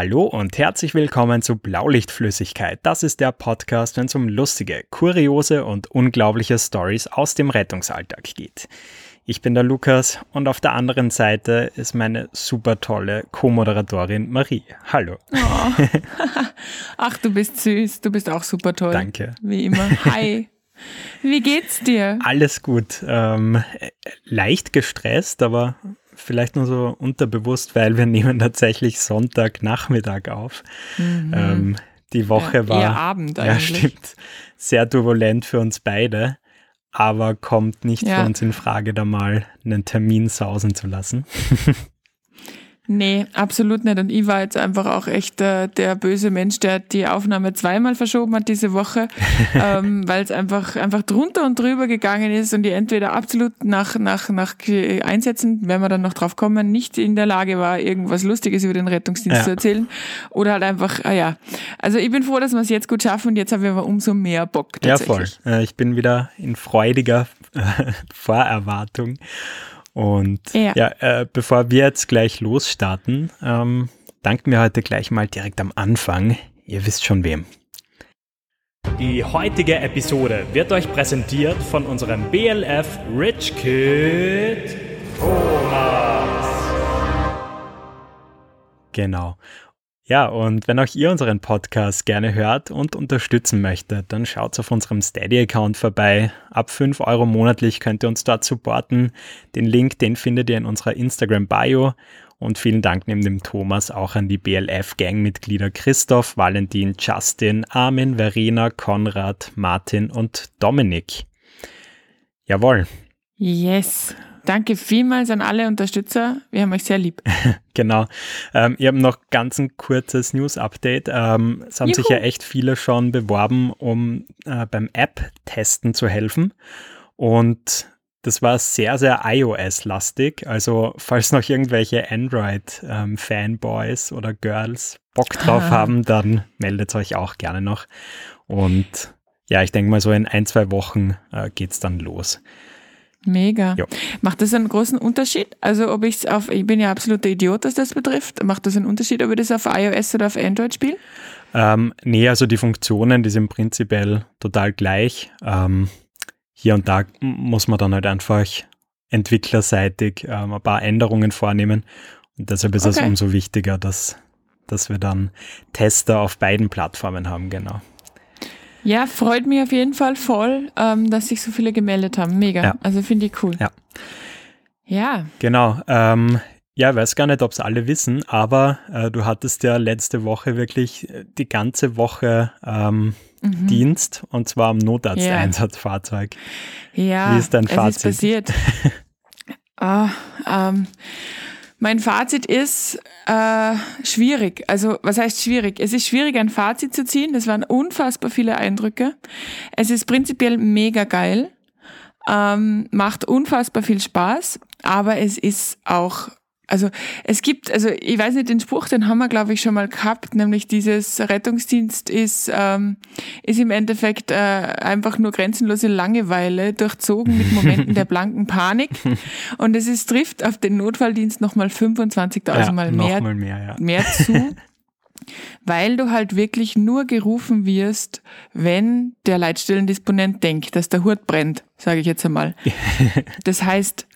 Hallo und herzlich willkommen zu Blaulichtflüssigkeit. Das ist der Podcast, wenn es um lustige, kuriose und unglaubliche Stories aus dem Rettungsalltag geht. Ich bin der Lukas und auf der anderen Seite ist meine super tolle Co-Moderatorin Marie. Hallo. Oh. Ach, du bist süß. Du bist auch super toll. Danke. Wie immer. Hi. Wie geht's dir? Alles gut. Ähm, leicht gestresst, aber vielleicht nur so unterbewusst, weil wir nehmen tatsächlich Sonntagnachmittag auf. Mhm. Ähm, die Woche ja, war Abend eigentlich. Ja, stimmt. Sehr turbulent für uns beide, aber kommt nicht ja. für uns in Frage, da mal einen Termin sausen zu lassen. Nee, absolut nicht. Und ich war jetzt einfach auch echt äh, der böse Mensch, der die Aufnahme zweimal verschoben hat diese Woche, ähm, weil es einfach, einfach drunter und drüber gegangen ist und die entweder absolut nach, nach, nach Einsätzen, wenn wir dann noch drauf kommen, nicht in der Lage war, irgendwas Lustiges über den Rettungsdienst ja. zu erzählen. Oder halt einfach, ah ja. Also ich bin froh, dass wir es jetzt gut schaffen und jetzt haben wir aber umso mehr Bock. Ja, voll. Äh, ich bin wieder in freudiger Vorerwartung. Und ja, ja äh, bevor wir jetzt gleich losstarten, ähm, danken wir heute gleich mal direkt am Anfang. Ihr wisst schon wem. Die heutige Episode wird euch präsentiert von unserem BLF Rich Kid Thomas. Genau. Ja, und wenn auch ihr unseren Podcast gerne hört und unterstützen möchtet, dann schaut auf unserem Steady-Account vorbei. Ab 5 Euro monatlich könnt ihr uns dort supporten. Den Link, den findet ihr in unserer Instagram-Bio. Und vielen Dank neben dem Thomas auch an die BLF-Gangmitglieder Christoph, Valentin, Justin, Armin, Verena, Konrad, Martin und Dominik. Jawohl. Yes. Danke vielmals an alle Unterstützer. Wir haben euch sehr lieb. genau. Ähm, ihr habt noch ganz ein kurzes News-Update. Ähm, es haben Juhu. sich ja echt viele schon beworben, um äh, beim App-Testen zu helfen. Und das war sehr, sehr iOS-lastig. Also, falls noch irgendwelche Android-Fanboys ähm, oder Girls Bock drauf ah. haben, dann meldet euch auch gerne noch. Und ja, ich denke mal, so in ein, zwei Wochen äh, geht es dann los. Mega. Ja. Macht das einen großen Unterschied? Also ob ich es auf, ich bin ja absoluter Idiot, was das betrifft. Macht das einen Unterschied, ob ich das auf iOS oder auf Android spiele? Ähm, nee, also die Funktionen, die sind prinzipiell total gleich. Ähm, hier und da muss man dann halt einfach entwicklerseitig ähm, ein paar Änderungen vornehmen. Und deshalb ist okay. es umso wichtiger, dass, dass wir dann Tester auf beiden Plattformen haben, genau. Ja, freut mich auf jeden Fall voll, ähm, dass sich so viele gemeldet haben. Mega. Ja. Also finde ich cool. Ja. Ja. Genau. Ähm, ja, weiß gar nicht, ob es alle wissen, aber äh, du hattest ja letzte Woche wirklich äh, die ganze Woche ähm, mhm. Dienst und zwar am Notarzteinsatzfahrzeug. Ja. Wie ist dein Fazit? Es ist passiert. oh, ähm, mein Fazit ist äh, schwierig. Also was heißt schwierig? Es ist schwierig, ein Fazit zu ziehen. Das waren unfassbar viele Eindrücke. Es ist prinzipiell mega geil, ähm, macht unfassbar viel Spaß, aber es ist auch also es gibt, also ich weiß nicht, den Spruch, den haben wir, glaube ich, schon mal gehabt, nämlich dieses Rettungsdienst ist, ähm, ist im Endeffekt äh, einfach nur grenzenlose Langeweile, durchzogen mit Momenten der blanken Panik. Und es ist, trifft auf den Notfalldienst nochmal 25.000 ja, Mal mehr, mal mehr, ja. mehr zu. weil du halt wirklich nur gerufen wirst, wenn der Leitstellendisponent denkt, dass der Hut brennt, sage ich jetzt einmal. Das heißt,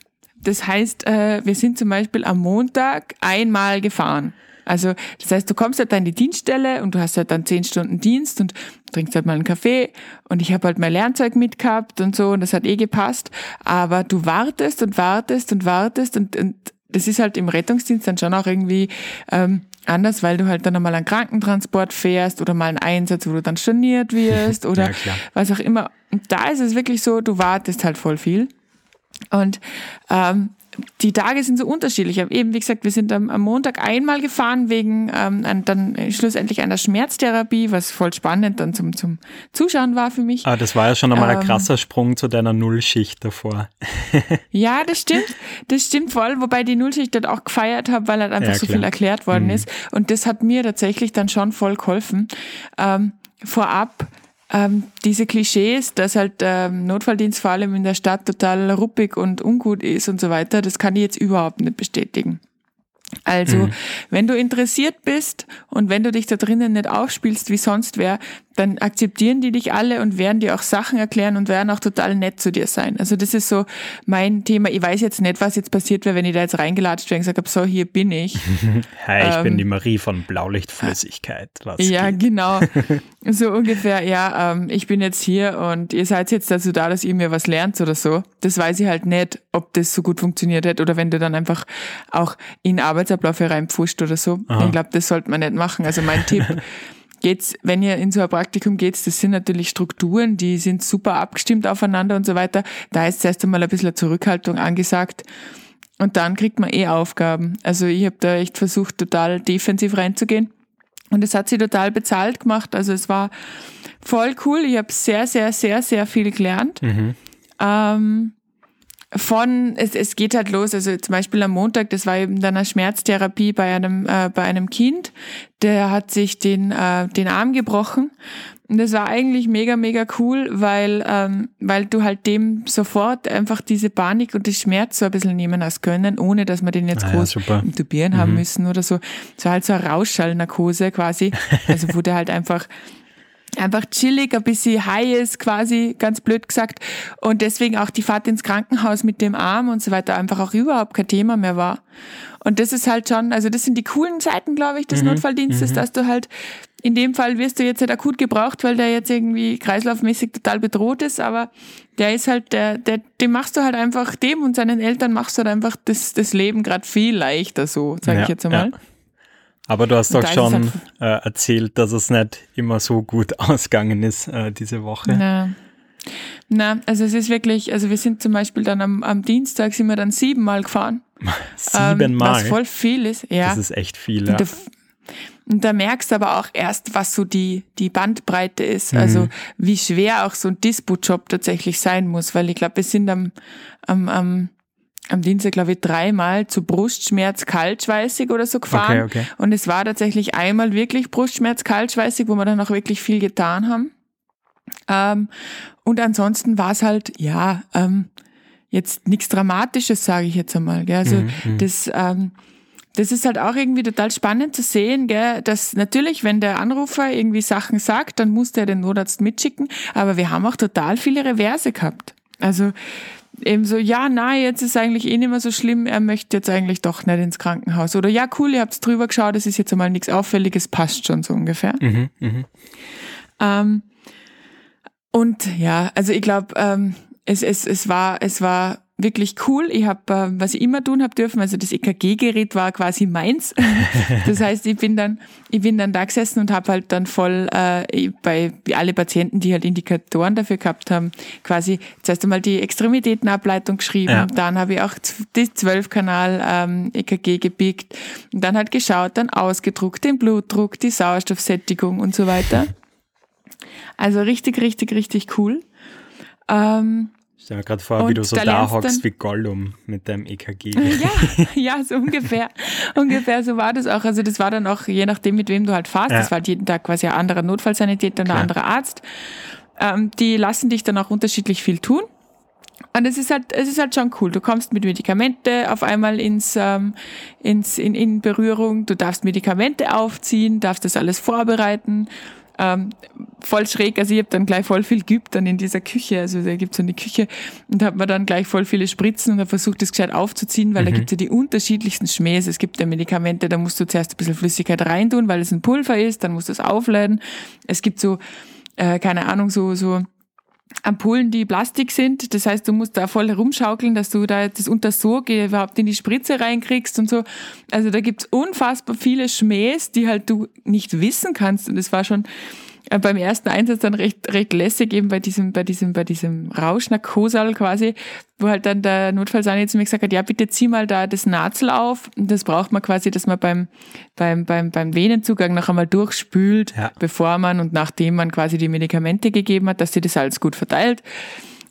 das heißt, äh, wir sind zum Beispiel am Montag einmal gefahren. Also das heißt, du kommst halt dann in die Dienststelle und du hast halt dann zehn Stunden Dienst und trinkst halt mal einen Kaffee und ich habe halt mein Lernzeug mitgehabt und so und das hat eh gepasst. Aber du wartest und wartest und wartest und, und das ist halt im Rettungsdienst dann schon auch irgendwie ähm, anders, weil du halt dann einmal einen Krankentransport fährst oder mal einen Einsatz, wo du dann storniert wirst oder ja, was auch immer. Und da ist es wirklich so, du wartest halt voll viel. Und ähm, die Tage sind so unterschiedlich. Eben, wie gesagt, wir sind am, am Montag einmal gefahren wegen ähm, dann schlussendlich einer Schmerztherapie, was voll spannend dann zum, zum Zuschauen war für mich. Ah, das war ja schon einmal ähm, ein krasser Sprung zu deiner Nullschicht davor. ja, das stimmt. Das stimmt voll, wobei die Nullschicht dort auch gefeiert habe, weil halt einfach ja, so viel erklärt worden mhm. ist. Und das hat mir tatsächlich dann schon voll geholfen. Ähm, vorab ähm, diese Klischees, dass halt ähm, Notfalldienst vor allem in der Stadt total ruppig und ungut ist und so weiter, das kann ich jetzt überhaupt nicht bestätigen. Also, mhm. wenn du interessiert bist und wenn du dich da drinnen nicht aufspielst wie sonst wer, dann akzeptieren die dich alle und werden dir auch Sachen erklären und werden auch total nett zu dir sein. Also das ist so mein Thema. Ich weiß jetzt nicht, was jetzt passiert wäre, wenn ich da jetzt reingelatscht wäre und gesagt habe, so, hier bin ich. Hi, ich ähm, bin die Marie von Blaulichtflüssigkeit. Was ja, geht? genau. So ungefähr, ja, ähm, ich bin jetzt hier und ihr seid jetzt dazu da, dass ihr mir was lernt oder so. Das weiß ich halt nicht, ob das so gut funktioniert hätte oder wenn du dann einfach auch in Arbeitsabläufe reinpfuscht oder so. Aha. Ich glaube, das sollte man nicht machen. Also mein Tipp geht's, wenn ihr in so ein Praktikum geht, das sind natürlich Strukturen, die sind super abgestimmt aufeinander und so weiter. Da ist zuerst einmal ein bisschen Zurückhaltung angesagt. Und dann kriegt man eh Aufgaben. Also ich habe da echt versucht, total defensiv reinzugehen. Und es hat sie total bezahlt gemacht. Also es war voll cool. Ich habe sehr, sehr, sehr, sehr viel gelernt. Mhm. Ähm, von, es, es geht halt los, also zum Beispiel am Montag, das war eben dann eine Schmerztherapie bei einem, äh, bei einem Kind, der hat sich den, äh, den Arm gebrochen. Und das war eigentlich mega, mega cool, weil, ähm, weil du halt dem sofort einfach diese Panik und den Schmerz so ein bisschen nehmen hast können, ohne dass man den jetzt ah, groß ja, intubieren mhm. haben müssen oder so. Es war halt so eine Rauschschallnarkose quasi, also wo der halt einfach einfach chillig, ein bisschen high ist, quasi, ganz blöd gesagt. Und deswegen auch die Fahrt ins Krankenhaus mit dem Arm und so weiter einfach auch überhaupt kein Thema mehr war. Und das ist halt schon, also das sind die coolen Seiten, glaube ich, des mhm. Notfalldienstes, mhm. dass du halt, in dem Fall wirst du jetzt halt akut gebraucht, weil der jetzt irgendwie kreislaufmäßig total bedroht ist, aber der ist halt, der, der, dem machst du halt einfach, dem und seinen Eltern machst du halt einfach das, das Leben gerade viel leichter so, sage ja, ich jetzt einmal. Ja. Aber du hast doch schon äh, erzählt, dass es nicht immer so gut ausgegangen ist äh, diese Woche. Na. Na, also es ist wirklich, also wir sind zum Beispiel dann am, am Dienstag sind wir dann siebenmal gefahren. Siebenmal? Ähm, was voll viel ist, ja. Das ist echt viel, ja. Und da, merkst du aber auch erst, was so die, die Bandbreite ist. Also mhm. Also wie schwer auch so ein Dispo-Job tatsächlich sein muss, weil ich glaube, wir sind am, am, am am Dienstag, glaube ich, dreimal zu Brustschmerz kaltschweißig oder so gefahren. Okay, okay. Und es war tatsächlich einmal wirklich Brustschmerz kaltschweißig, wo wir dann auch wirklich viel getan haben. Ähm, und ansonsten war es halt, ja, ähm, jetzt nichts Dramatisches, sage ich jetzt einmal. Gell? Also mhm, mhm, das, ähm, das ist halt auch irgendwie total spannend zu sehen, gell? dass natürlich, wenn der Anrufer irgendwie Sachen sagt, dann muss der den Notarzt mitschicken. Aber wir haben auch total viele Reverse gehabt. Also eben so, ja, na, jetzt ist eigentlich eh nicht mehr so schlimm, er möchte jetzt eigentlich doch nicht ins Krankenhaus. Oder ja, cool, ihr habt drüber geschaut, es ist jetzt einmal nichts Auffälliges, passt schon so ungefähr. Mhm, mh. ähm, und ja, also ich glaube, ähm, es, es, es, war, es war wirklich cool. Ich habe, äh, was ich immer tun habe dürfen, also das EKG-Gerät war quasi meins. das heißt, ich bin dann, ich bin dann da gesessen und habe halt dann voll äh, bei alle Patienten, die halt Indikatoren dafür gehabt haben, quasi zuerst einmal die Extremitätenableitung geschrieben. Ja. Dann habe ich auch die 12-Kanal ähm, EKG gepickt und dann halt geschaut, dann ausgedruckt, den Blutdruck, die Sauerstoffsättigung und so weiter. Also richtig, richtig, richtig cool. Ähm, ich stelle mir gerade vor, und wie du so da hockst wie Gollum mit deinem EKG. Ja, ja, so ungefähr. ungefähr so war das auch. Also das war dann auch, je nachdem, mit wem du halt fahrst, ja. das war halt jeden Tag quasi ein anderer Notfallsanitäter und ein anderer Arzt. Ähm, die lassen dich dann auch unterschiedlich viel tun. Und es ist halt, es ist halt schon cool. Du kommst mit Medikamente auf einmal ins, ähm, ins, in, in Berührung. Du darfst Medikamente aufziehen, darfst das alles vorbereiten ähm, voll schräg. Also ich habe dann gleich voll viel geübt dann in dieser Küche. Also da gibt's so eine Küche und habe mir dann gleich voll viele Spritzen und habe versucht, das gescheit aufzuziehen, weil mhm. da gibt's ja die unterschiedlichsten Schmähs. Es gibt ja Medikamente, da musst du zuerst ein bisschen Flüssigkeit reintun, weil es ein Pulver ist, dann musst du es aufladen. Es gibt so, äh, keine Ahnung, so, so Ampullen, die Plastik sind. Das heißt, du musst da voll herumschaukeln, dass du da das Untersog überhaupt in die Spritze reinkriegst und so. Also da gibt's unfassbar viele Schmähs, die halt du nicht wissen kannst. Und es war schon beim ersten Einsatz dann recht, recht lässig, eben bei diesem, bei diesem, bei diesem Rauschnarkosal quasi, wo halt dann der Notfallsani zu mir gesagt hat, ja, bitte zieh mal da das Nazel auf. Und das braucht man quasi, dass man beim, beim, beim, beim Venenzugang noch einmal durchspült, ja. bevor man und nachdem man quasi die Medikamente gegeben hat, dass sie das alles gut verteilt.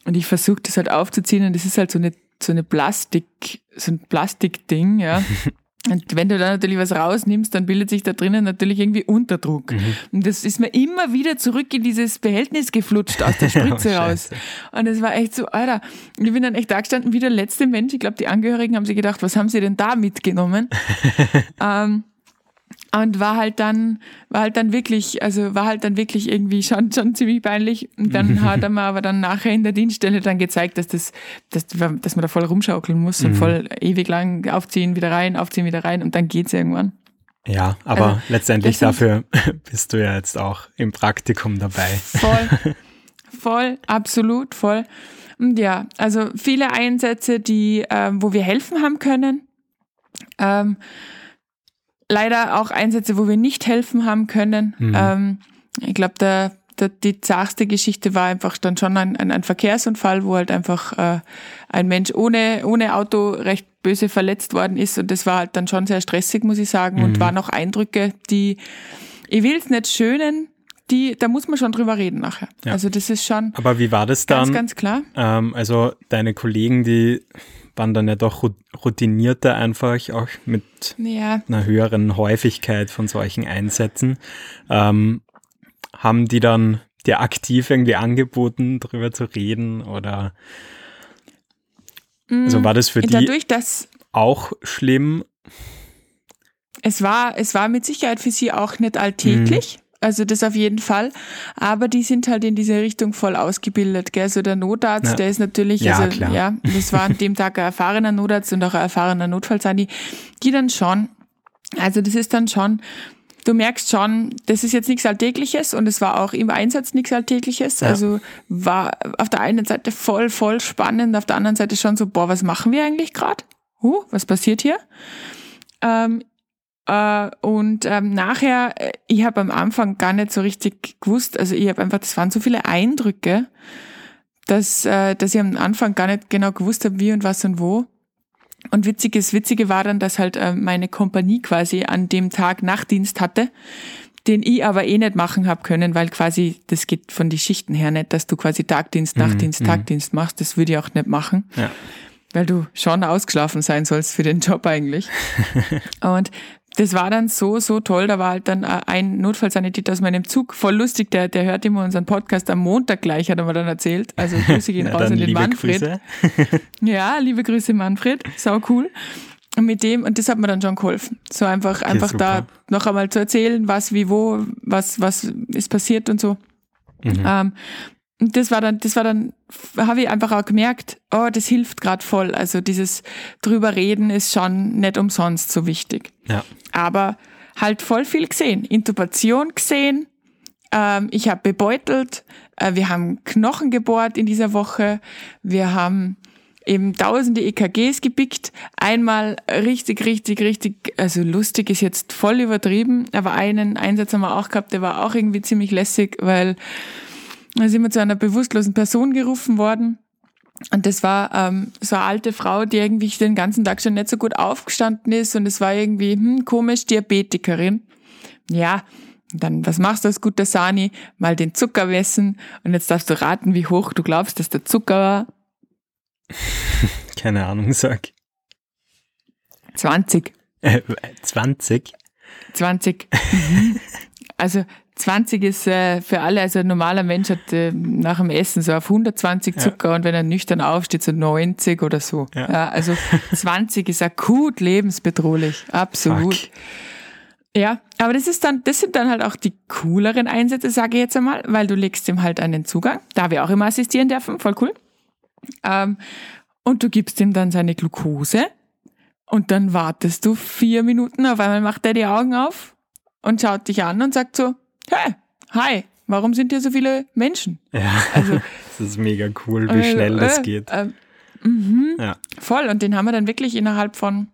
Und ich versuche das halt aufzuziehen und das ist halt so eine, so eine Plastik, so ein Plastikding, ja. Und wenn du da natürlich was rausnimmst, dann bildet sich da drinnen natürlich irgendwie Unterdruck. Mhm. Und das ist mir immer wieder zurück in dieses Behältnis geflutscht aus der Spritze oh, raus. Und es war echt so, Alter, ich bin dann echt da gestanden wie der letzte Mensch. Ich glaube, die Angehörigen haben sich gedacht, was haben sie denn da mitgenommen? ähm, und war halt dann, war halt dann wirklich, also war halt dann wirklich irgendwie schon, schon ziemlich peinlich. Und dann hat er mir aber dann nachher in der Dienststelle dann gezeigt, dass das, dass, dass man da voll rumschaukeln muss und mhm. voll ewig lang aufziehen, wieder rein, aufziehen, wieder rein und dann geht's irgendwann. Ja, aber also, letztendlich dafür bist du ja jetzt auch im Praktikum dabei. Voll, voll, absolut, voll. Und ja, also viele Einsätze, die, äh, wo wir helfen haben können. Ähm, leider auch Einsätze, wo wir nicht helfen haben können. Mhm. Ähm, ich glaube, der, der, die zarteste Geschichte war einfach dann schon ein, ein, ein Verkehrsunfall, wo halt einfach äh, ein Mensch ohne, ohne Auto recht böse verletzt worden ist. Und das war halt dann schon sehr stressig, muss ich sagen. Mhm. Und waren noch Eindrücke, die, ich will es nicht schönen, die, da muss man schon drüber reden nachher. Ja. Also das ist schon. Aber wie war das dann? Ganz, ganz klar. Ähm, also deine Kollegen, die waren dann ja doch routinierter einfach, auch mit ja. einer höheren Häufigkeit von solchen Einsätzen. Ähm, haben die dann dir aktiv irgendwie angeboten, darüber zu reden oder also mm, war das für Dadurch, die auch schlimm? Es war, es war mit Sicherheit für sie auch nicht alltäglich. Mhm. Also das auf jeden Fall. Aber die sind halt in diese Richtung voll ausgebildet. Gell? Also der Notarzt, ja. der ist natürlich, ja, also klar. ja, das war an dem Tag ein erfahrener Notarzt und auch ein erfahrener Notfallsani, die dann schon, also das ist dann schon, du merkst schon, das ist jetzt nichts Alltägliches und es war auch im Einsatz nichts Alltägliches. Ja. Also war auf der einen Seite voll, voll spannend, auf der anderen Seite schon so, boah, was machen wir eigentlich gerade? Huh, was passiert hier? Ähm, äh, und ähm, nachher, äh, ich habe am Anfang gar nicht so richtig gewusst, also ich habe einfach, das waren so viele Eindrücke, dass, äh, dass ich am Anfang gar nicht genau gewusst habe, wie und was und wo. Und witziges, Witzige war dann, dass halt äh, meine Kompanie quasi an dem Tag Nachtdienst hatte, den ich aber eh nicht machen hab können, weil quasi das geht von die Schichten her nicht, dass du quasi Tagdienst, mhm, Nachtdienst, mhm, Tagdienst machst. Das würde ich auch nicht machen. Ja. Weil du schon ausgeschlafen sein sollst für den Job eigentlich. und das war dann so, so toll. Da war halt dann äh, ein Notfallsanitäter aus meinem Zug, voll lustig, der, der hört immer unseren Podcast am Montag gleich, hat er mir dann erzählt. Also Grüße gehen raus an den Manfred. ja, liebe Grüße Manfred, sau cool. Und mit dem, und das hat mir dann schon geholfen. So einfach, einfach super. da noch einmal zu erzählen, was, wie, wo, was, was ist passiert und so. Mhm. Ähm, das war dann, das war dann, habe ich einfach auch gemerkt, oh, das hilft gerade voll. Also dieses drüber reden ist schon nicht umsonst so wichtig. Ja. Aber halt voll viel gesehen. Intubation gesehen. Ähm, ich habe bebeutelt. Äh, wir haben Knochen gebohrt in dieser Woche. Wir haben eben tausende EKGs gepickt. Einmal richtig, richtig, richtig, also lustig ist jetzt voll übertrieben, aber einen Einsatz haben wir auch gehabt, der war auch irgendwie ziemlich lässig, weil da sind wir zu einer bewusstlosen Person gerufen worden. Und das war ähm, so eine alte Frau, die irgendwie den ganzen Tag schon nicht so gut aufgestanden ist und es war irgendwie hm, komisch, Diabetikerin. Ja, dann, was machst du als guter Sani? Mal den Zucker messen und jetzt darfst du raten, wie hoch du glaubst, dass der Zucker war. Keine Ahnung, sag. 20. Äh, 20? 20. Mhm. Also 20 ist äh, für alle, also ein normaler Mensch hat äh, nach dem Essen so auf 120 Zucker ja. und wenn er nüchtern aufsteht, so 90 oder so. Ja. ja also 20 ist akut lebensbedrohlich, absolut. Fuck. Ja, aber das ist dann, das sind dann halt auch die cooleren Einsätze, sage ich jetzt einmal, weil du legst ihm halt einen Zugang, da wir auch immer assistieren dürfen, voll cool. Ähm, und du gibst ihm dann seine Glucose und dann wartest du vier Minuten, auf einmal macht er die Augen auf und schaut dich an und sagt so, hey, hi, warum sind hier so viele Menschen? Ja, also, das ist mega cool, wie äh, schnell das äh, geht. Äh, mhm, ja. Voll, und den haben wir dann wirklich innerhalb von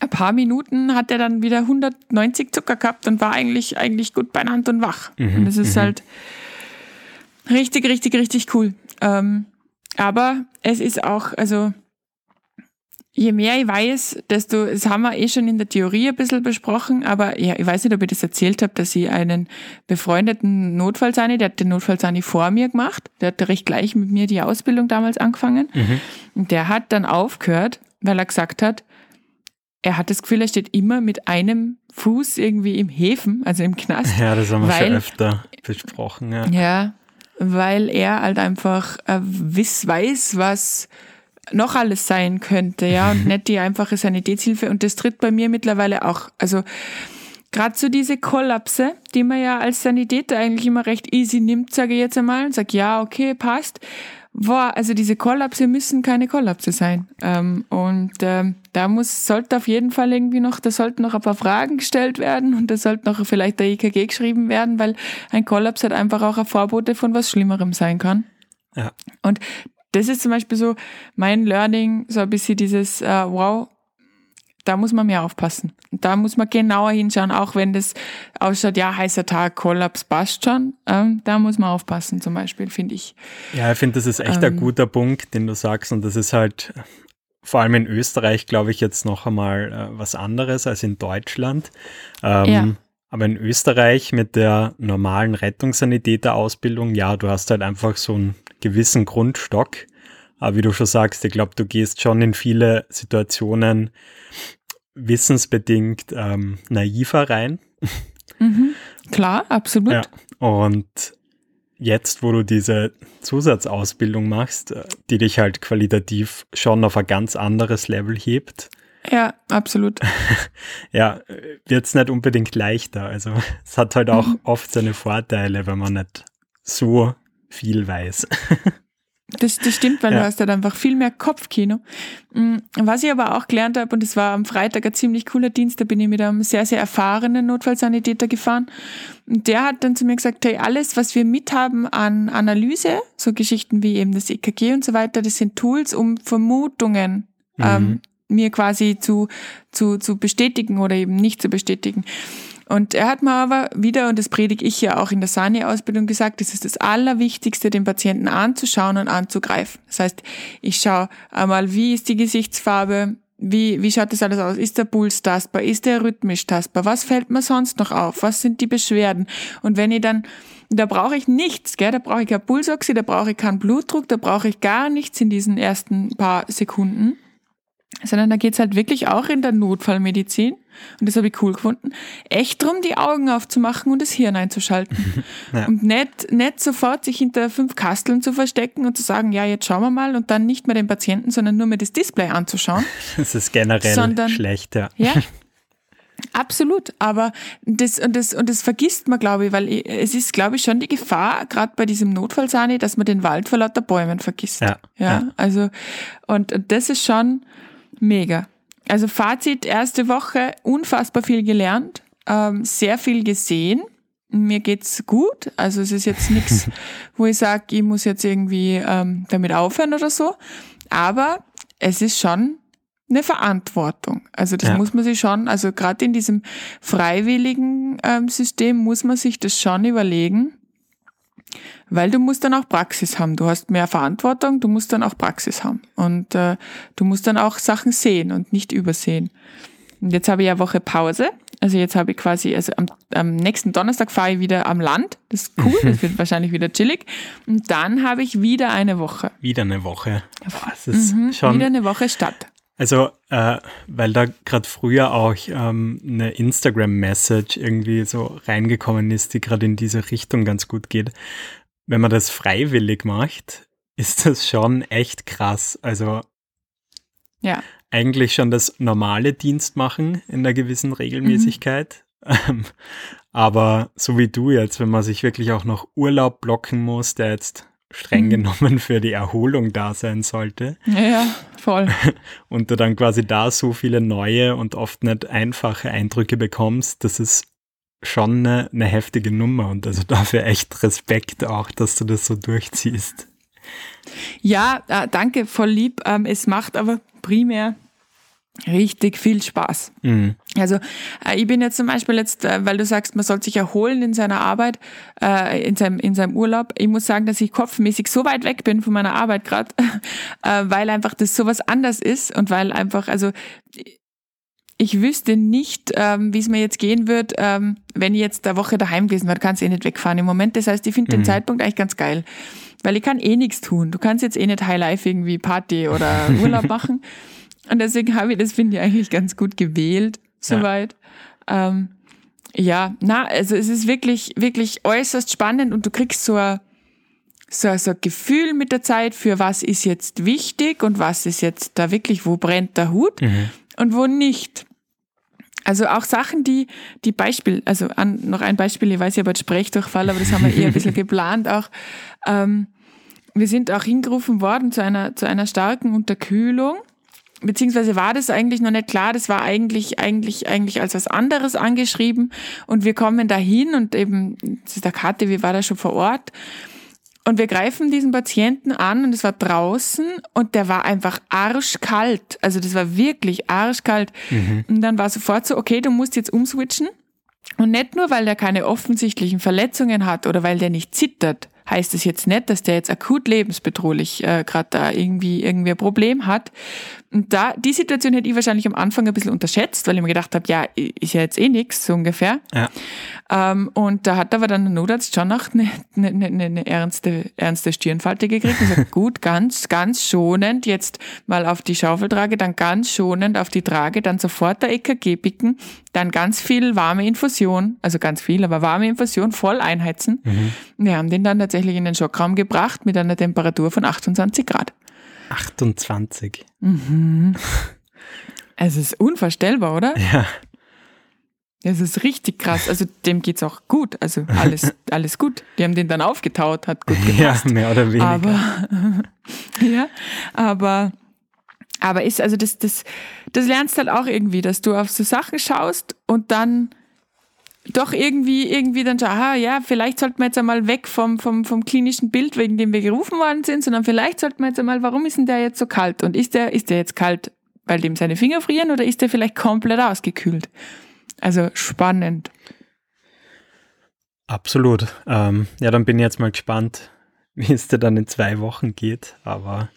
ein paar Minuten hat er dann wieder 190 Zucker gehabt und war eigentlich, eigentlich gut beieinander und wach. Mhm, und das ist mhm. halt richtig, richtig, richtig cool. Ähm, aber es ist auch, also je mehr ich weiß, desto, das haben wir eh schon in der Theorie ein bisschen besprochen, aber ja, ich weiß nicht, ob ich das erzählt habe, dass ich einen befreundeten Notfallsani, der hat den Notfallsani vor mir gemacht, der hat recht gleich mit mir die Ausbildung damals angefangen. Mhm. Und der hat dann aufgehört, weil er gesagt hat, er hat das Gefühl, er steht immer mit einem Fuß irgendwie im Häfen, also im Knast. Ja, das haben wir weil, schon öfter besprochen. Ja. ja, weil er halt einfach äh, weiß, was noch alles sein könnte, ja, und nicht die einfache Sanitätshilfe. Und das tritt bei mir mittlerweile auch. Also gerade so diese Kollapse, die man ja als Sanitäter eigentlich immer recht easy nimmt, sage ich jetzt einmal, und sage, ja, okay, passt. Boah, also diese Kollapse müssen keine Kollapse sein. Ähm, und ähm, da muss, sollte auf jeden Fall irgendwie noch, da sollten noch ein paar Fragen gestellt werden und da sollte noch vielleicht der EKG geschrieben werden, weil ein Kollaps halt einfach auch ein Vorbote von was Schlimmerem sein kann. Ja. Und das ist zum Beispiel so mein Learning, so ein bisschen dieses, äh, wow, da muss man mehr aufpassen. Da muss man genauer hinschauen, auch wenn das ausschaut, ja, heißer Tag, Kollaps passt schon. Ähm, da muss man aufpassen, zum Beispiel, finde ich. Ja, ich finde, das ist echt ähm, ein guter Punkt, den du sagst. Und das ist halt vor allem in Österreich, glaube ich, jetzt noch einmal äh, was anderes als in Deutschland. Ähm, ja. Aber in Österreich mit der normalen Rettungssanitäterausbildung, ja, du hast halt einfach so einen gewissen Grundstock. Aber wie du schon sagst, ich glaube, du gehst schon in viele Situationen wissensbedingt ähm, naiver rein. Mhm, klar, absolut. Ja, und jetzt, wo du diese Zusatzausbildung machst, äh, die dich halt qualitativ schon auf ein ganz anderes Level hebt. Ja, absolut. ja, wird es nicht unbedingt leichter. Also es hat halt auch mhm. oft seine Vorteile, wenn man nicht so viel weiß. Das, das stimmt, weil ja. du hast halt einfach viel mehr Kopfkino. Mm, was ich aber auch gelernt habe, und es war am Freitag ein ziemlich cooler Dienst, da bin ich mit einem sehr, sehr erfahrenen Notfallsanitäter gefahren. Und der hat dann zu mir gesagt, hey, alles, was wir mithaben an Analyse, so Geschichten wie eben das EKG und so weiter, das sind Tools, um Vermutungen mhm. ähm, mir quasi zu, zu, zu bestätigen oder eben nicht zu bestätigen. Und er hat mir aber wieder, und das predige ich ja auch in der Sani-Ausbildung gesagt, es ist das Allerwichtigste, den Patienten anzuschauen und anzugreifen. Das heißt, ich schaue einmal, wie ist die Gesichtsfarbe, wie, wie schaut das alles aus? Ist der Puls tastbar? Ist der rhythmisch tastbar? Was fällt mir sonst noch auf? Was sind die Beschwerden? Und wenn ich dann, da brauche ich nichts, gell? da brauche ich kein Pulsoxy, da brauche ich keinen Blutdruck, da brauche ich gar nichts in diesen ersten paar Sekunden sondern da geht's halt wirklich auch in der Notfallmedizin, und das habe ich cool gefunden, echt drum, die Augen aufzumachen und das Hirn einzuschalten. ja. Und nicht, nicht sofort sich hinter fünf Kasteln zu verstecken und zu sagen, ja, jetzt schauen wir mal und dann nicht mehr den Patienten, sondern nur mehr das Display anzuschauen. Das ist generell sondern, schlecht, ja. Ja, Absolut, aber das und das und das vergisst man, glaube ich, weil es ist, glaube ich, schon die Gefahr, gerade bei diesem Notfallsani, dass man den Wald vor lauter Bäumen vergisst. Ja, ja, ja. also und, und das ist schon Mega. Also Fazit, erste Woche, unfassbar viel gelernt, ähm, sehr viel gesehen. Mir geht's gut. Also es ist jetzt nichts, wo ich sage, ich muss jetzt irgendwie ähm, damit aufhören oder so. Aber es ist schon eine Verantwortung. Also das ja. muss man sich schon, also gerade in diesem freiwilligen ähm, System muss man sich das schon überlegen, weil du musst dann auch Praxis haben. Du hast mehr Verantwortung, du musst dann auch Praxis haben. Und äh, du musst dann auch Sachen sehen und nicht übersehen. Und jetzt habe ich ja Woche Pause. Also jetzt habe ich quasi, also am, am nächsten Donnerstag fahre ich wieder am Land. Das ist cool, das wird wahrscheinlich wieder chillig. Und dann habe ich wieder eine Woche. Wieder eine Woche. Das ist mhm, schon wieder eine Woche Stadt. Also, äh, weil da gerade früher auch ähm, eine Instagram-Message irgendwie so reingekommen ist, die gerade in diese Richtung ganz gut geht. Wenn man das freiwillig macht, ist das schon echt krass. Also, ja. eigentlich schon das normale Dienst machen in einer gewissen Regelmäßigkeit. Mhm. Aber so wie du jetzt, wenn man sich wirklich auch noch Urlaub blocken muss, der jetzt streng mhm. genommen für die Erholung da sein sollte. Ja, ja, voll. Und du dann quasi da so viele neue und oft nicht einfache Eindrücke bekommst, das ist schon eine, eine heftige Nummer und also dafür echt Respekt auch, dass du das so durchziehst. Ja, äh, danke, voll lieb. Ähm, es macht aber primär richtig viel Spaß. Mhm. Also äh, ich bin jetzt zum Beispiel jetzt, äh, weil du sagst, man soll sich erholen in seiner Arbeit, äh, in, seinem, in seinem Urlaub. Ich muss sagen, dass ich kopfmäßig so weit weg bin von meiner Arbeit gerade, weil einfach das sowas anders ist und weil einfach, also ich wüsste nicht, ähm, wie es mir jetzt gehen wird, ähm, wenn ich jetzt eine Woche daheim gewesen wäre. Du kannst eh nicht wegfahren im Moment. Das heißt, ich finde mhm. den Zeitpunkt eigentlich ganz geil. Weil ich kann eh nichts tun. Du kannst jetzt eh nicht High Life irgendwie Party oder Urlaub machen. Und deswegen habe ich das, finde ich, eigentlich ganz gut gewählt, soweit. Ja. Ähm, ja, na, also es ist wirklich, wirklich äußerst spannend und du kriegst so ein, so, so ein Gefühl mit der Zeit für was ist jetzt wichtig und was ist jetzt da wirklich, wo brennt der Hut mhm. und wo nicht. Also auch Sachen, die, die Beispiel, also an, noch ein Beispiel, ich weiß, habe jetzt Sprechdurchfall, aber das haben wir eher ein bisschen geplant auch. Ähm, wir sind auch hingerufen worden zu einer, zu einer starken Unterkühlung. Beziehungsweise war das eigentlich noch nicht klar, das war eigentlich, eigentlich, eigentlich als was anderes angeschrieben. Und wir kommen dahin und eben, das ist der Karte, wir waren da schon vor Ort. Und wir greifen diesen Patienten an und es war draußen und der war einfach arschkalt. Also das war wirklich arschkalt. Mhm. Und dann war sofort so, okay, du musst jetzt umswitchen. Und nicht nur, weil der keine offensichtlichen Verletzungen hat oder weil der nicht zittert, heißt es jetzt nicht, dass der jetzt akut lebensbedrohlich äh, gerade da irgendwie irgendwie ein Problem hat. Und da die Situation hätte ich wahrscheinlich am Anfang ein bisschen unterschätzt, weil ich mir gedacht habe, ja, ist ja jetzt eh nix so ungefähr. Ja. Ähm, und da hat aber dann der Notarzt schon noch eine, eine, eine, eine ernste, ernste Stirnfalte gekriegt und sagt, gut, ganz, ganz schonend, jetzt mal auf die Schaufeltrage, dann ganz schonend auf die Trage, dann sofort der EKG picken, dann ganz viel warme Infusion, also ganz viel, aber warme Infusion voll einheizen. Mhm. Wir haben den dann tatsächlich in den Schockraum gebracht mit einer Temperatur von 28 Grad. 28. Mhm. Es ist unvorstellbar, oder? Ja. Es ist richtig krass. Also dem geht's auch gut. Also alles, alles gut. Die haben den dann aufgetaut, hat gut gepasst. Ja, mehr oder weniger. Aber, ja, aber, aber ist, also das, das, das lernst halt auch irgendwie, dass du auf so Sachen schaust und dann doch irgendwie, irgendwie dann schon, aha, ja, vielleicht sollten wir jetzt einmal weg vom, vom, vom klinischen Bild, wegen dem wir gerufen worden sind, sondern vielleicht sollten wir jetzt einmal, warum ist denn der jetzt so kalt? Und ist der, ist der jetzt kalt, weil dem seine Finger frieren oder ist der vielleicht komplett ausgekühlt? Also spannend. Absolut. Ähm, ja, dann bin ich jetzt mal gespannt, wie es dir dann in zwei Wochen geht. Aber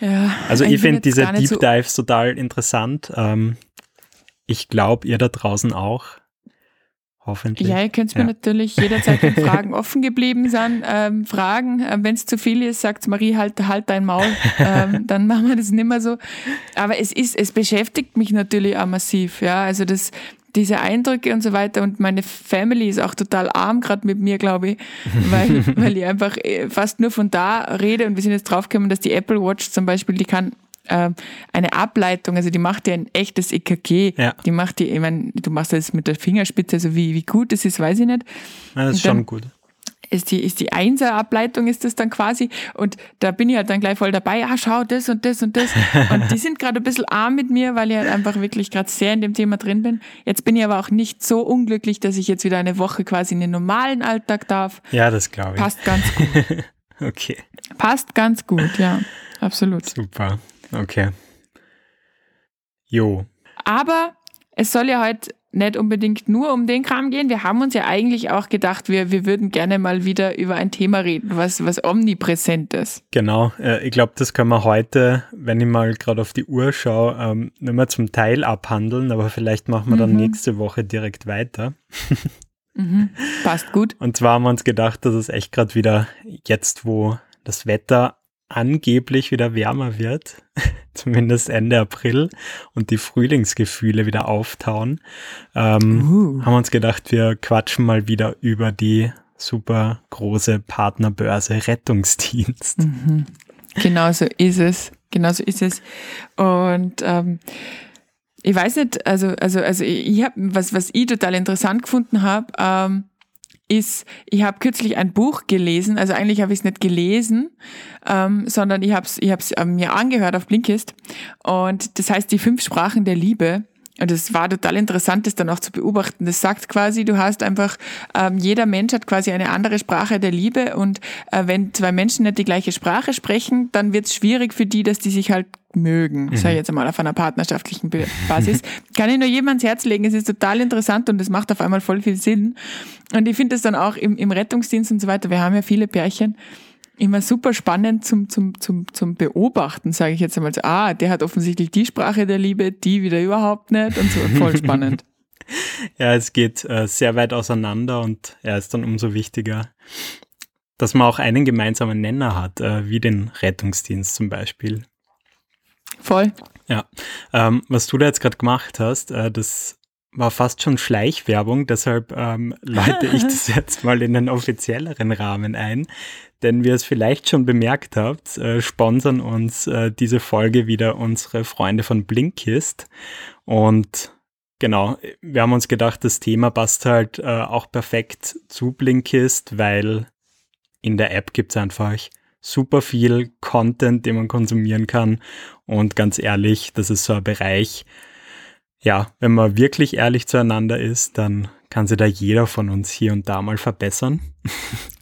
ja, also ich finde diese Deep Dives total interessant. Ähm, ich glaube, ihr da draußen auch. Hoffentlich. Ja, ihr könnt mir ja. natürlich jederzeit, wenn Fragen offen geblieben sind, ähm, fragen. Ähm, wenn es zu viel ist, sagt Marie, halt, halt dein Maul. ähm, dann machen wir das nicht mehr so. Aber es ist, es beschäftigt mich natürlich auch massiv. Ja, also das, diese Eindrücke und so weiter. Und meine Family ist auch total arm, gerade mit mir, glaube ich, weil, weil ich einfach äh, fast nur von da rede. Und wir sind jetzt draufgekommen, dass die Apple Watch zum Beispiel, die kann äh, eine Ableitung, also die macht ja ein echtes EKG. Ja. Die macht die, ich meine, du machst das mit der Fingerspitze, also wie, wie gut das ist, weiß ich nicht. Ja, das ist schon gut ist die, ist die Einser-Ableitung, ist das dann quasi. Und da bin ich halt dann gleich voll dabei, ah, schau, das und das und das. Und die sind gerade ein bisschen arm mit mir, weil ich halt einfach wirklich gerade sehr in dem Thema drin bin. Jetzt bin ich aber auch nicht so unglücklich, dass ich jetzt wieder eine Woche quasi in den normalen Alltag darf. Ja, das glaube ich. Passt ganz gut. okay. Passt ganz gut, ja. Absolut. Super. Okay. Jo. Aber es soll ja heute nicht unbedingt nur um den Kram gehen. Wir haben uns ja eigentlich auch gedacht, wir, wir würden gerne mal wieder über ein Thema reden, was, was omnipräsent ist. Genau, äh, ich glaube, das können wir heute, wenn ich mal gerade auf die Uhr schaue, ähm, nicht mehr zum Teil abhandeln, aber vielleicht machen wir dann mhm. nächste Woche direkt weiter. mhm. Passt gut. Und zwar haben wir uns gedacht, dass es echt gerade wieder jetzt, wo das Wetter angeblich wieder wärmer wird, zumindest Ende April, und die Frühlingsgefühle wieder auftauen, ähm, uh. haben wir uns gedacht, wir quatschen mal wieder über die super große Partnerbörse Rettungsdienst. Mhm. Genau so ist es. Genau so ist es. Und ähm, ich weiß nicht, also, also, also ich habe, was, was ich total interessant gefunden habe, ähm, ist, ich habe kürzlich ein Buch gelesen, also eigentlich habe ich es nicht gelesen, ähm, sondern ich habe es ich hab's, ähm, mir angehört auf Blinkist und das heißt die fünf Sprachen der Liebe. Und es war total interessant, das dann auch zu beobachten. Das sagt quasi, du hast einfach, ähm, jeder Mensch hat quasi eine andere Sprache der Liebe und äh, wenn zwei Menschen nicht die gleiche Sprache sprechen, dann wird es schwierig für die, dass die sich halt mögen, mhm. sage ich jetzt einmal auf einer partnerschaftlichen Basis. Kann ich nur jedem ans Herz legen, es ist total interessant und es macht auf einmal voll viel Sinn. Und ich finde es dann auch im, im Rettungsdienst und so weiter, wir haben ja viele Pärchen, immer super spannend zum, zum, zum, zum Beobachten, sage ich jetzt einmal. Ah, der hat offensichtlich die Sprache der Liebe, die wieder überhaupt nicht und so, voll spannend. ja, es geht äh, sehr weit auseinander und er ja, ist dann umso wichtiger, dass man auch einen gemeinsamen Nenner hat, äh, wie den Rettungsdienst zum Beispiel. Voll. Ja, ähm, was du da jetzt gerade gemacht hast, äh, das war fast schon Schleichwerbung, deshalb ähm, leite ich das jetzt mal in den offizielleren Rahmen ein. Denn wie ihr es vielleicht schon bemerkt habt, äh, sponsern uns äh, diese Folge wieder unsere Freunde von Blinkist. Und genau, wir haben uns gedacht, das Thema passt halt äh, auch perfekt zu Blinkist, weil in der App gibt es einfach super viel Content, den man konsumieren kann. Und ganz ehrlich, das ist so ein Bereich, ja, wenn man wirklich ehrlich zueinander ist, dann kann sich da jeder von uns hier und da mal verbessern.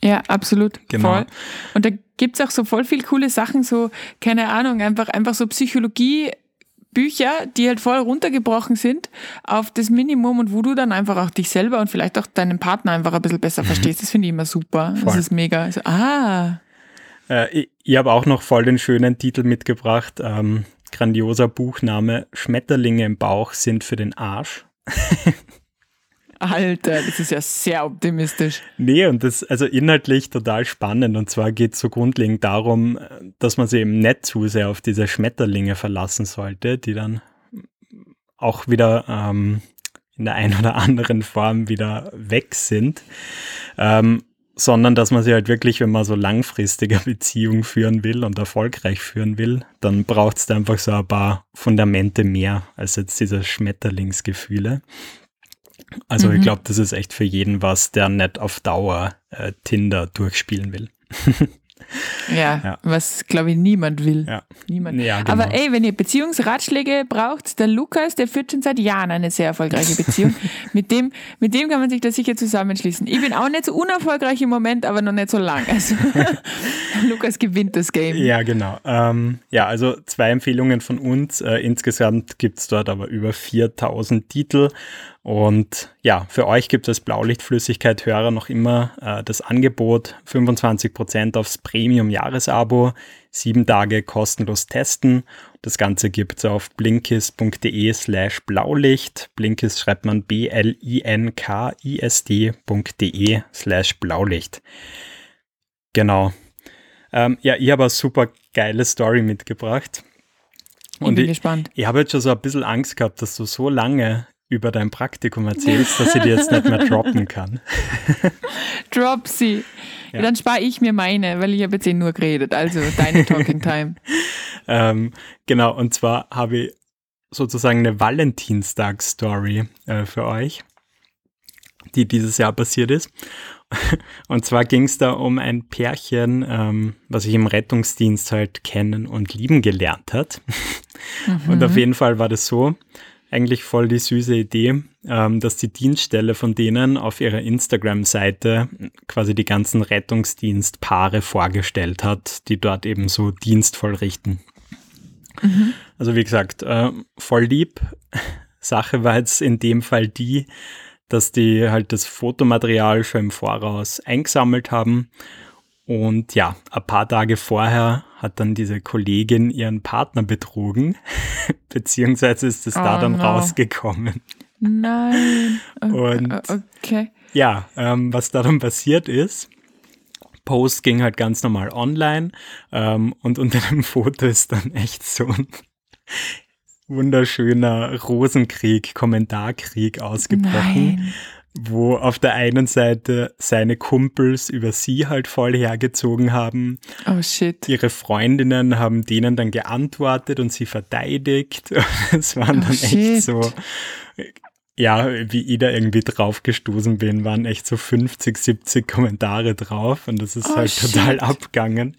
Ja, absolut. Genau. Voll. Und da gibt's auch so voll viel coole Sachen, so, keine Ahnung, einfach, einfach so Psychologie. Bücher, die halt voll runtergebrochen sind auf das Minimum und wo du dann einfach auch dich selber und vielleicht auch deinen Partner einfach ein bisschen besser verstehst. Das finde ich immer super. Voll. Das ist mega. Also, ah. Äh, ich, ich habe auch noch voll den schönen Titel mitgebracht. Ähm, grandioser Buchname. Schmetterlinge im Bauch sind für den Arsch. Alter, das ist ja sehr optimistisch. Nee, und das also inhaltlich total spannend. Und zwar geht es so grundlegend darum, dass man sich eben nicht zu sehr auf diese Schmetterlinge verlassen sollte, die dann auch wieder ähm, in der einen oder anderen Form wieder weg sind. Ähm, sondern dass man sie halt wirklich, wenn man so langfristige Beziehungen führen will und erfolgreich führen will, dann braucht es da einfach so ein paar Fundamente mehr als jetzt diese Schmetterlingsgefühle. Also mhm. ich glaube, das ist echt für jeden was, der nicht auf Dauer äh, Tinder durchspielen will. Ja, ja. was glaube ich niemand will. Ja. Niemand. Ja, genau. Aber ey, wenn ihr Beziehungsratschläge braucht, der Lukas, der führt schon seit Jahren eine sehr erfolgreiche Beziehung. mit, dem, mit dem kann man sich da sicher zusammenschließen. Ich bin auch nicht so unerfolgreich im Moment, aber noch nicht so lang. Also Lukas gewinnt das Game. Ja, genau. Ähm, ja, also zwei Empfehlungen von uns. Äh, insgesamt gibt es dort aber über 4000 Titel und ja, für euch gibt es Blaulichtflüssigkeit-Hörer noch immer äh, das Angebot 25% aufs Premium-Jahresabo, sieben Tage kostenlos testen. Das Ganze gibt es auf blinkist.de slash Blaulicht. Blinkist schreibt man b-l-i-n-k-i-s-d.de slash Blaulicht. Genau. Ähm, ja, ich habe eine super geile Story mitgebracht. Und ich bin ich, gespannt. Ich habe jetzt schon so ein bisschen Angst gehabt, dass du so lange über dein Praktikum erzählst, dass ich dir jetzt nicht mehr droppen kann. Drop sie. Ja. Dann spare ich mir meine, weil ich habe jetzt eh nur geredet. Also deine Talking Time. ähm, genau, und zwar habe ich sozusagen eine Valentinstag-Story äh, für euch, die dieses Jahr passiert ist. Und zwar ging es da um ein Pärchen, ähm, was ich im Rettungsdienst halt kennen und lieben gelernt hat. Mhm. Und auf jeden Fall war das so, eigentlich voll die süße Idee, ähm, dass die Dienststelle von denen auf ihrer Instagram-Seite quasi die ganzen Rettungsdienstpaare vorgestellt hat, die dort eben so dienstvoll richten. Mhm. Also wie gesagt, äh, voll lieb. Sache war jetzt in dem Fall die, dass die halt das Fotomaterial schon im Voraus eingesammelt haben und ja, ein paar Tage vorher hat dann diese Kollegin ihren Partner betrogen, beziehungsweise ist es oh, da dann no. rausgekommen. Nein. Und okay. ja, ähm, was da dann passiert ist, Post ging halt ganz normal online ähm, und unter dem Foto ist dann echt so ein wunderschöner Rosenkrieg, Kommentarkrieg ausgebrochen. Nein wo auf der einen Seite seine Kumpels über sie halt voll hergezogen haben. Oh shit. Ihre Freundinnen haben denen dann geantwortet und sie verteidigt. Es waren oh, dann shit. echt so, ja, wie ich da irgendwie draufgestoßen bin, waren echt so 50, 70 Kommentare drauf und das ist oh, halt shit. total abgegangen.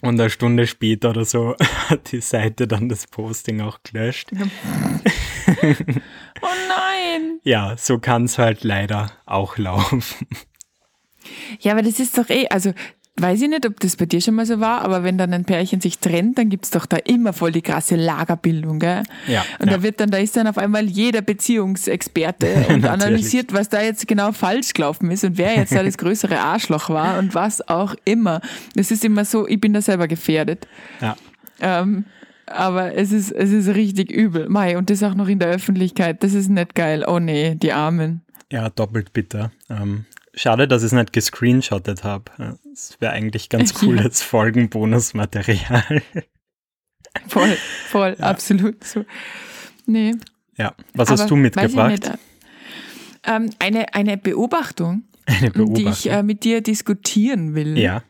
Und eine Stunde später oder so hat die Seite dann das Posting auch gelöscht. oh nein! Ja, so kann es halt leider auch laufen. Ja, aber das ist doch eh, also weiß ich nicht, ob das bei dir schon mal so war, aber wenn dann ein Pärchen sich trennt, dann gibt es doch da immer voll die krasse Lagerbildung, gell? Ja. Und ja. da wird dann, da ist dann auf einmal jeder Beziehungsexperte und analysiert, was da jetzt genau falsch gelaufen ist und wer jetzt da das größere Arschloch war und was auch immer. Das ist immer so, ich bin da selber gefährdet. Ja. Ähm, aber es ist, es ist richtig übel. Mai, und das auch noch in der Öffentlichkeit. Das ist nicht geil. Oh nee, die Armen. Ja, doppelt bitter. Ähm, schade, dass ich es nicht gescreenshottet habe. Das wäre eigentlich ganz cooles ja. Folgenbonusmaterial. voll, voll, ja. absolut so. Nee. Ja, was hast du mitgebracht? Ähm, eine, eine Beobachtung, eine Beobachtung, die ich äh, mit dir diskutieren will. Ja.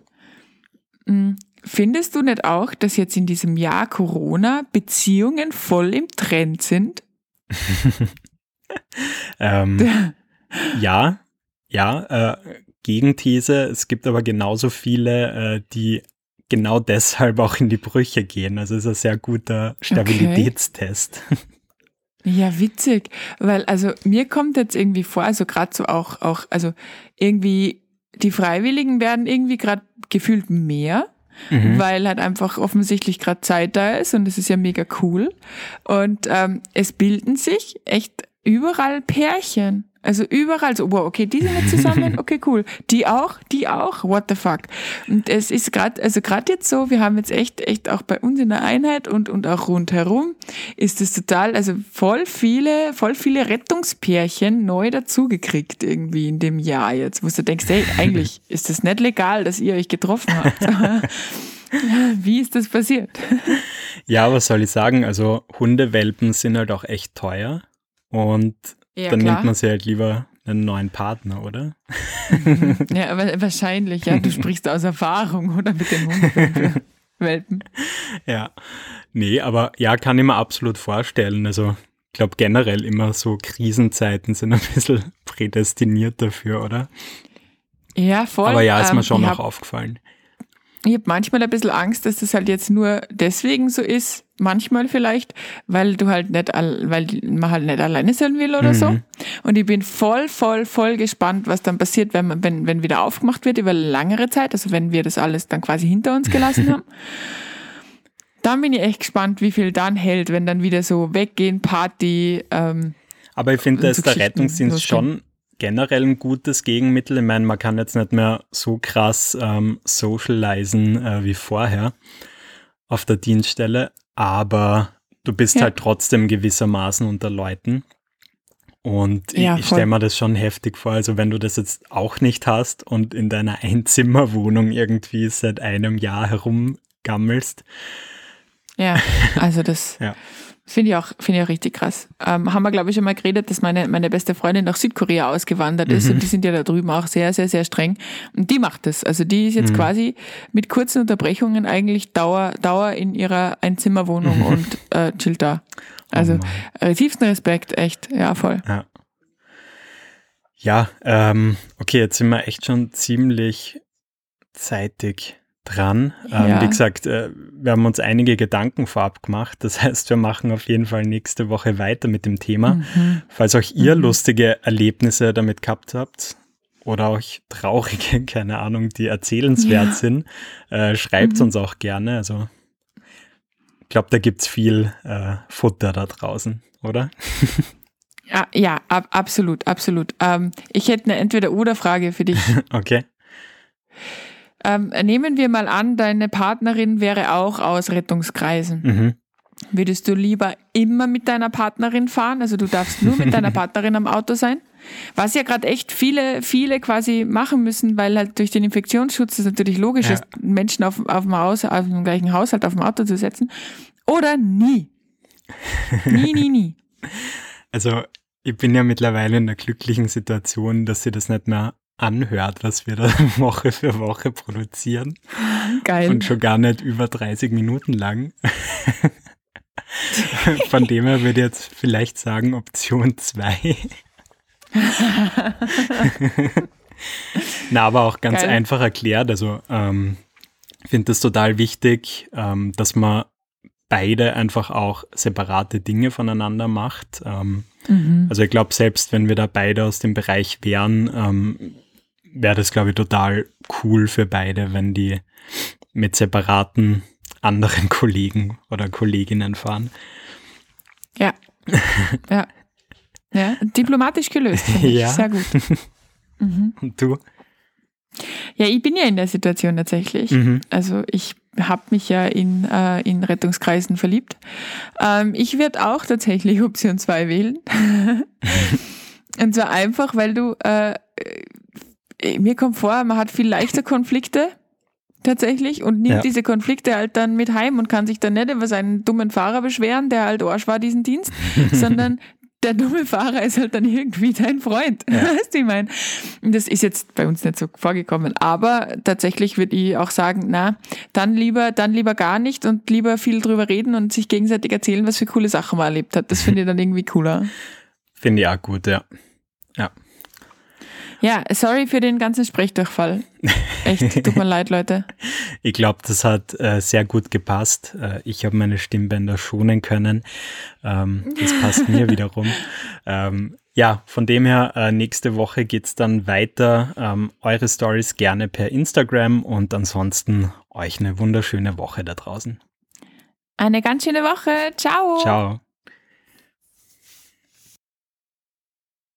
Mm, findest du nicht auch, dass jetzt in diesem Jahr Corona Beziehungen voll im Trend sind? ähm, ja, ja. Äh, Gegenthese, es gibt aber genauso viele, äh, die genau deshalb auch in die Brüche gehen. Also es ist ein sehr guter Stabilitätstest. Okay. Ja, witzig, weil also mir kommt jetzt irgendwie vor, also gerade so auch, auch, also irgendwie die Freiwilligen werden irgendwie gerade gefühlt mehr, mhm. weil halt einfach offensichtlich gerade Zeit da ist und das ist ja mega cool. Und ähm, es bilden sich echt überall Pärchen. Also überall so, wow, okay, die sind jetzt zusammen, okay, cool. Die auch, die auch, what the fuck. Und es ist gerade, also gerade jetzt so, wir haben jetzt echt, echt auch bei uns in der Einheit und, und auch rundherum ist es total, also voll viele, voll viele Rettungspärchen neu dazugekriegt irgendwie in dem Jahr jetzt, wo du denkst, hey, eigentlich ist das nicht legal, dass ihr euch getroffen habt. Wie ist das passiert? Ja, was soll ich sagen? Also Hundewelpen sind halt auch echt teuer und ja, dann klar. nimmt man sich halt lieber einen neuen Partner, oder? Mhm. Ja, aber wahrscheinlich, ja. Du sprichst aus Erfahrung, oder? Mit den Hundewelpen. Ja. Nee, aber ja, kann ich mir absolut vorstellen. Also, ich glaube generell immer so Krisenzeiten sind ein bisschen prädestiniert dafür, oder? Ja, voll. Aber ja, ist mir ähm, schon noch aufgefallen. Ich habe manchmal ein bisschen Angst, dass das halt jetzt nur deswegen so ist, manchmal vielleicht, weil du halt nicht, weil man halt nicht alleine sein will oder mhm. so. Und ich bin voll, voll, voll gespannt, was dann passiert, wenn man, wenn, wenn wieder aufgemacht wird über längere Zeit, also wenn wir das alles dann quasi hinter uns gelassen haben. Dann bin ich echt gespannt, wie viel dann hält, wenn dann wieder so weggehen, Party. Ähm, Aber ich finde, da ist der Rettungsdienst schon generell ein gutes Gegenmittel. Ich meine, man kann jetzt nicht mehr so krass ähm, socialisen äh, wie vorher auf der Dienststelle, aber du bist ja. halt trotzdem gewissermaßen unter Leuten. Und ja, ich, ich stelle mir das schon heftig vor. Also wenn du das jetzt auch nicht hast und in deiner Einzimmerwohnung irgendwie seit einem Jahr herumgammelst. Ja, also das. ja. Finde ich auch, finde ich auch richtig krass. Ähm, haben wir, glaube ich, schon mal geredet, dass meine, meine beste Freundin nach Südkorea ausgewandert ist mhm. und die sind ja da drüben auch sehr, sehr, sehr streng. Und die macht das. Also die ist jetzt mhm. quasi mit kurzen Unterbrechungen eigentlich Dauer, Dauer in ihrer Einzimmerwohnung und äh, chillt da. Also oh äh, tiefsten Respekt, echt, ja, voll. Ja, ja ähm, okay, jetzt sind wir echt schon ziemlich zeitig dran. Ähm, ja. Wie gesagt, äh, wir haben uns einige Gedanken vorab gemacht. Das heißt, wir machen auf jeden Fall nächste Woche weiter mit dem Thema. Mhm. Falls auch ihr mhm. lustige Erlebnisse damit gehabt habt oder auch traurige, keine Ahnung, die erzählenswert ja. sind, äh, schreibt mhm. uns auch gerne. Also ich glaube, da gibt es viel äh, Futter da draußen, oder? Ja, ja ab, absolut, absolut. Ähm, ich hätte eine Entweder-Oder-Frage für dich. okay. Ähm, nehmen wir mal an, deine Partnerin wäre auch aus Rettungskreisen. Mhm. Würdest du lieber immer mit deiner Partnerin fahren? Also du darfst nur mit deiner Partnerin am Auto sein? Was ja gerade echt viele, viele quasi machen müssen, weil halt durch den Infektionsschutz es natürlich logisch ja. ist, Menschen auf, auf, dem Haus, auf dem gleichen Haushalt auf dem Auto zu setzen. Oder nie. nie, nie, nie. Also ich bin ja mittlerweile in der glücklichen Situation, dass sie das nicht mehr anhört, was wir da Woche für Woche produzieren. Geil. Und schon gar nicht über 30 Minuten lang. Von dem her würde ich jetzt vielleicht sagen Option 2. Na, aber auch ganz Geil. einfach erklärt. Also ähm, ich finde das total wichtig, ähm, dass man beide einfach auch separate Dinge voneinander macht. Ähm, mhm. Also ich glaube, selbst wenn wir da beide aus dem Bereich wären, ähm, wäre das, glaube ich, total cool für beide, wenn die mit separaten anderen Kollegen oder Kolleginnen fahren. Ja. ja. Ja, diplomatisch gelöst. Ja. Sehr gut. Mhm. Und du? Ja, ich bin ja in der Situation tatsächlich. Mhm. Also ich habe mich ja in, äh, in Rettungskreisen verliebt. Ähm, ich werde auch tatsächlich Option 2 wählen. Und zwar einfach, weil du äh, mir kommt vor, man hat viel leichter Konflikte, tatsächlich und nimmt Ja. diese Konflikte halt dann mit heim und kann sich dann nicht über seinen dummen Fahrer beschweren, der halt Arsch war diesen Dienst, sondern der dumme Fahrer ist halt dann irgendwie dein Freund. Weißt du, ich meine? Das ist jetzt bei uns nicht so vorgekommen. Aber tatsächlich würde ich auch sagen, na, dann lieber, dann lieber gar nicht und lieber viel drüber reden und sich gegenseitig erzählen, was für coole Sachen man erlebt hat. Das finde ich dann irgendwie cooler. Finde ich auch gut, ja. Ja. Ja, sorry für den ganzen Sprechdurchfall. Echt, tut mir leid, Leute. Ich glaube, das hat äh, sehr gut gepasst. Äh, ich habe meine Stimmbänder schonen können. Ähm, das passt mir wiederum. Ähm, ja, von dem her, äh, nächste Woche geht's dann weiter. Ähm, eure Stories gerne per Instagram und ansonsten euch eine wunderschöne Woche da draußen. Eine ganz schöne Woche. Ciao. Ciao.